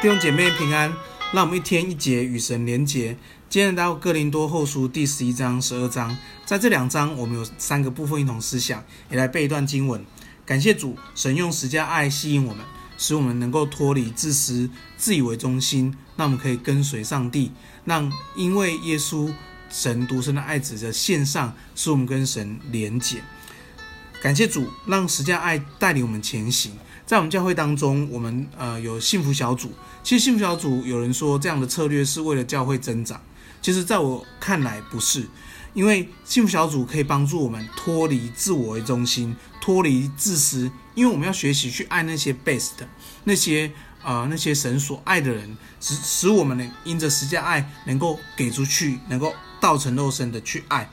弟兄姐妹平安，让我们一天一节与神连结。今天来到哥林多后书第十一章、十二章，在这两章我们有三个部分一同思想，也来背一段经文。感谢主，神用十架爱吸引我们，使我们能够脱离自私、自以为中心，那我们可以跟随上帝。让因为耶稣神独生的爱子的献上，使我们跟神连结。感谢主，让十架爱带领我们前行。在我们教会当中，我们呃有幸福小组。其实幸福小组有人说这样的策略是为了教会增长，其实在我看来不是，因为幸福小组可以帮助我们脱离自我为中心，脱离自私，因为我们要学习去爱那些 best 那些呃那些神所爱的人，使使我们能因着实际爱能够给出去，能够道成肉身的去爱。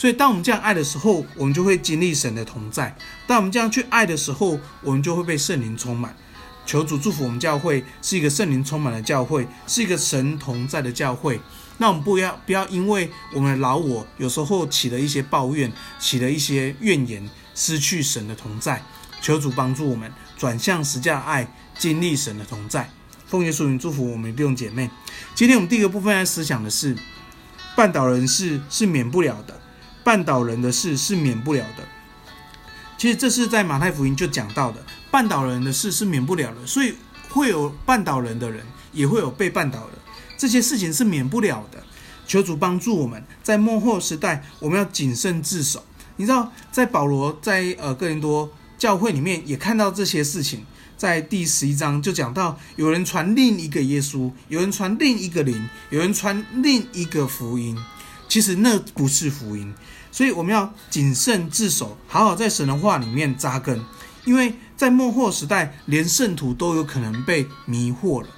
所以，当我们这样爱的时候，我们就会经历神的同在；当我们这样去爱的时候，我们就会被圣灵充满。求主祝福我们教会是一个圣灵充满的教会，是一个神同在的教会。那我们不要不要因为我们的老我有时候起了一些抱怨，起了一些怨言，失去神的同在。求主帮助我们转向十架爱，经历神的同在。奉耶稣名祝福我们弟兄姐妹。今天我们第一个部分要思想的是，绊倒人的事是免不了的。绊倒人的事是免不了的。其实这是在马太福音就讲到的，绊倒人的事是免不了的，所以会有绊倒人的人，也会有被绊倒的，这些事情是免不了的。求主帮助我们，在末后时代，我们要谨慎自守。你知道，在保罗在呃哥林多教会里面也看到这些事情，在第十一章就讲到，有人传另一个耶稣，有人传另一个灵，有人传另一个福音。其实那不是福音，所以我们要谨慎自守，好好在神的话里面扎根。因为在末后时代，连圣徒都有可能被迷惑了。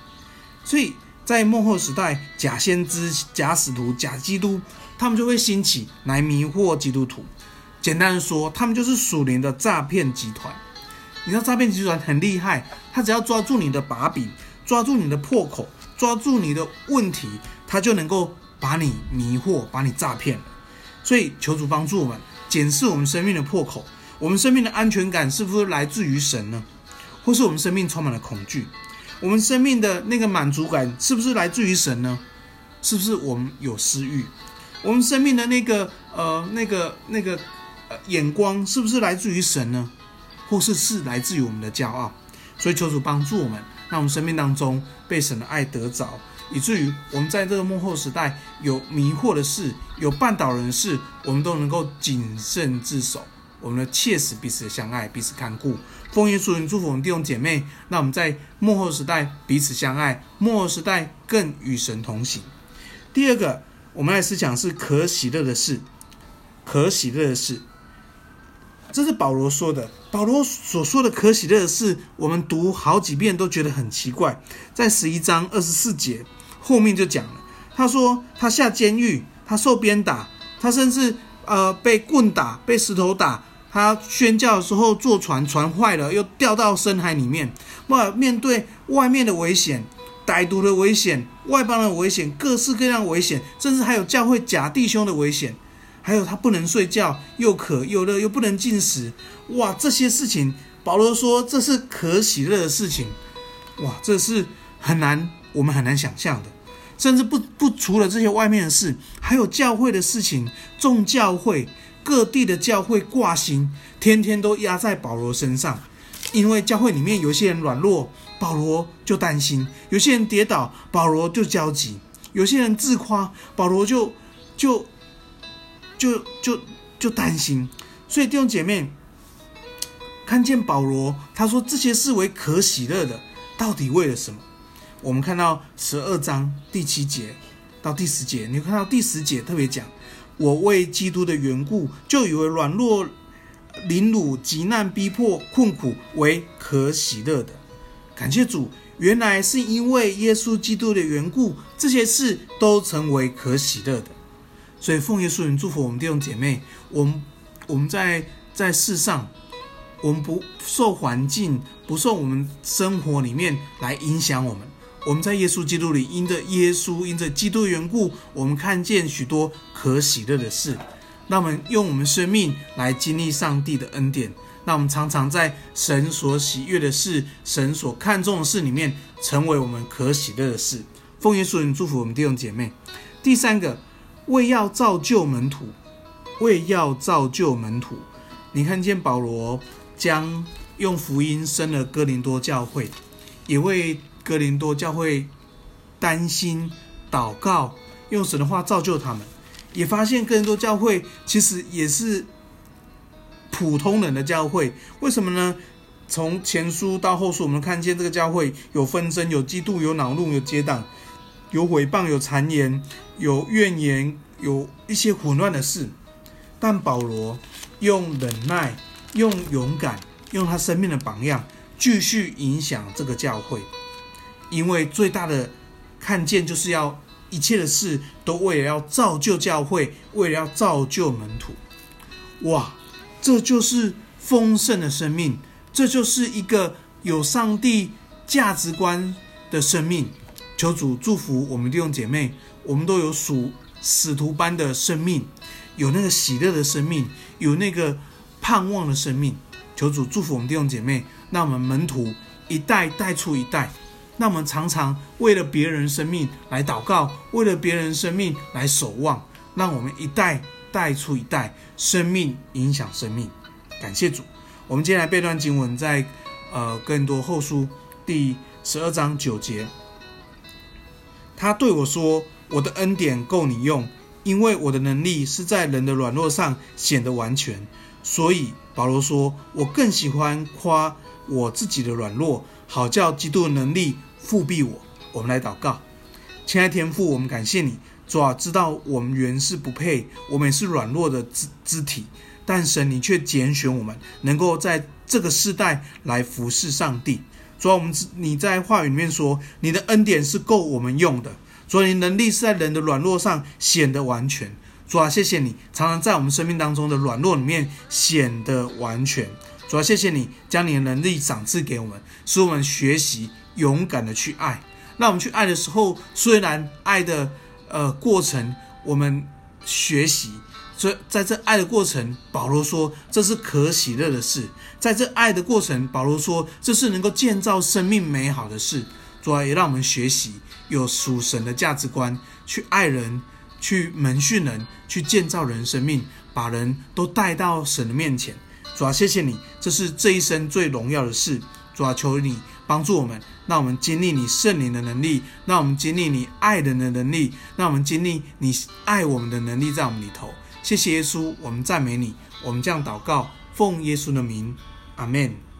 所以在末后时代，假先知、假使徒、假基督，他们就会兴起来迷惑基督徒。简单的说，他们就是属灵的诈骗集团。你知道诈骗集团很厉害，他只要抓住你的把柄，抓住你的破口，抓住你的问题，他就能够。把你迷惑，把你诈骗了，所以求主帮助我们检视我们生命的破口，我们生命的安全感是不是来自于神呢？或是我们生命充满了恐惧？我们生命的那个满足感是不是来自于神呢？是不是我们有私欲？我们生命的那个呃那个那个呃眼光是不是来自于神呢？或是是来自于我们的骄傲？所以求主帮助我们，让我们生命当中被神的爱得着。以至于我们在这个幕后时代有迷惑的事，有绊倒人的事，我们都能够谨慎自守。我们的切实彼此相爱，彼此看顾。奉耶稣名祝福我们弟兄姐妹。那我们在幕后时代彼此相爱，幕后时代更与神同行。第二个，我们来思想是可喜乐的事，可喜乐的事。这是保罗说的。保罗所说的可喜乐的事，我们读好几遍都觉得很奇怪。在十一章二十四节。后面就讲了，他说他下监狱，他受鞭打，他甚至呃被棍打，被石头打。他宣教的时候坐船，船坏了，又掉到深海里面。哇，面对外面的危险、歹毒的危险、外邦的危险、各式各样的危险，甚至还有教会假弟兄的危险，还有他不能睡觉，又渴又热，又不能进食。哇，这些事情，保罗说这是可喜乐的事情。哇，这是很难。我们很难想象的，甚至不不除了这些外面的事，还有教会的事情，众教会各地的教会挂心，天天都压在保罗身上，因为教会里面有些人软弱，保罗就担心；有些人跌倒，保罗就焦急；有些人自夸，保罗就就就就就担心。所以弟兄姐妹，看见保罗他说这些事为可喜乐的，到底为了什么？我们看到十二章第七节到第十节，你看到第十节特别讲，我为基督的缘故，就以为软弱、凌辱、急难、逼迫、困苦为可喜乐的。感谢主，原来是因为耶稣基督的缘故，这些事都成为可喜乐的。所以奉耶稣名祝福我们弟兄姐妹，我们我们在在世上，我们不受环境，不受我们生活里面来影响我们。我们在耶稣基督里，因着耶稣，因着基督的缘故，我们看见许多可喜乐的事。那我们用我们生命来经历上帝的恩典，那我们常常在神所喜悦的事、神所看重的事里面，成为我们可喜乐的事。奉耶稣名祝福我们弟兄姐妹。第三个，为要造就门徒，为要造就门徒。你看见保罗将用福音生了哥林多教会，也为哥林多教会担心祷告，用神的话造就他们。也发现哥林多教会其实也是普通人的教会，为什么呢？从前书到后书，我们看见这个教会有纷争、有嫉妒、有恼怒、有结党、有毁谤、有谗言、有怨言，有一些混乱的事。但保罗用忍耐、用勇敢、用他生命的榜样，继续影响这个教会，因为最大的看见就是要。一切的事都为了要造就教会，为了要造就门徒。哇，这就是丰盛的生命，这就是一个有上帝价值观的生命。求主祝福我们弟兄姐妹，我们都有属使徒般的生命，有那个喜乐的生命，有那个盼望的生命。求主祝福我们弟兄姐妹，让我们门徒一代带出一代。那我们常常为了别人生命来祷告，为了别人生命来守望，让我们一代带出一代，生命影响生命。感谢主，我们今天来背段经文，在呃更多后书第十二章九节，他对我说：“我的恩典够你用，因为我的能力是在人的软弱上显得完全。”所以保罗说：“我更喜欢夸我自己的软弱。”好叫基督的能力覆庇我。我们来祷告，亲爱天父，我们感谢你，主啊，知道我们原是不配，我们也是软弱的肢肢体，但神你却拣选我们，能够在这个世代来服侍上帝。主要，我们你在话语里面说，你的恩典是够我们用的，主啊，你能力是在人的软弱上显得完全。主啊，谢谢你，常常在我们生命当中的软弱里面显得完全。主要谢谢你将你的能力赏赐给我们，使我们学习勇敢的去爱。那我们去爱的时候，虽然爱的呃过程我们学习，所以在这爱的过程，保罗说这是可喜乐的事。在这爱的过程，保罗说这是能够建造生命美好的事。主要也让我们学习有属神的价值观，去爱人，去门训人，去建造人生命，把人都带到神的面前。主啊，谢谢你，这是这一生最荣耀的事。主啊，求你帮助我们，让我们经历你圣灵的能力，让我们经历你爱人的能力，让我们经历你爱我们的能力在我们里头。谢谢耶稣，我们赞美你，我们这样祷告，奉耶稣的名，阿门。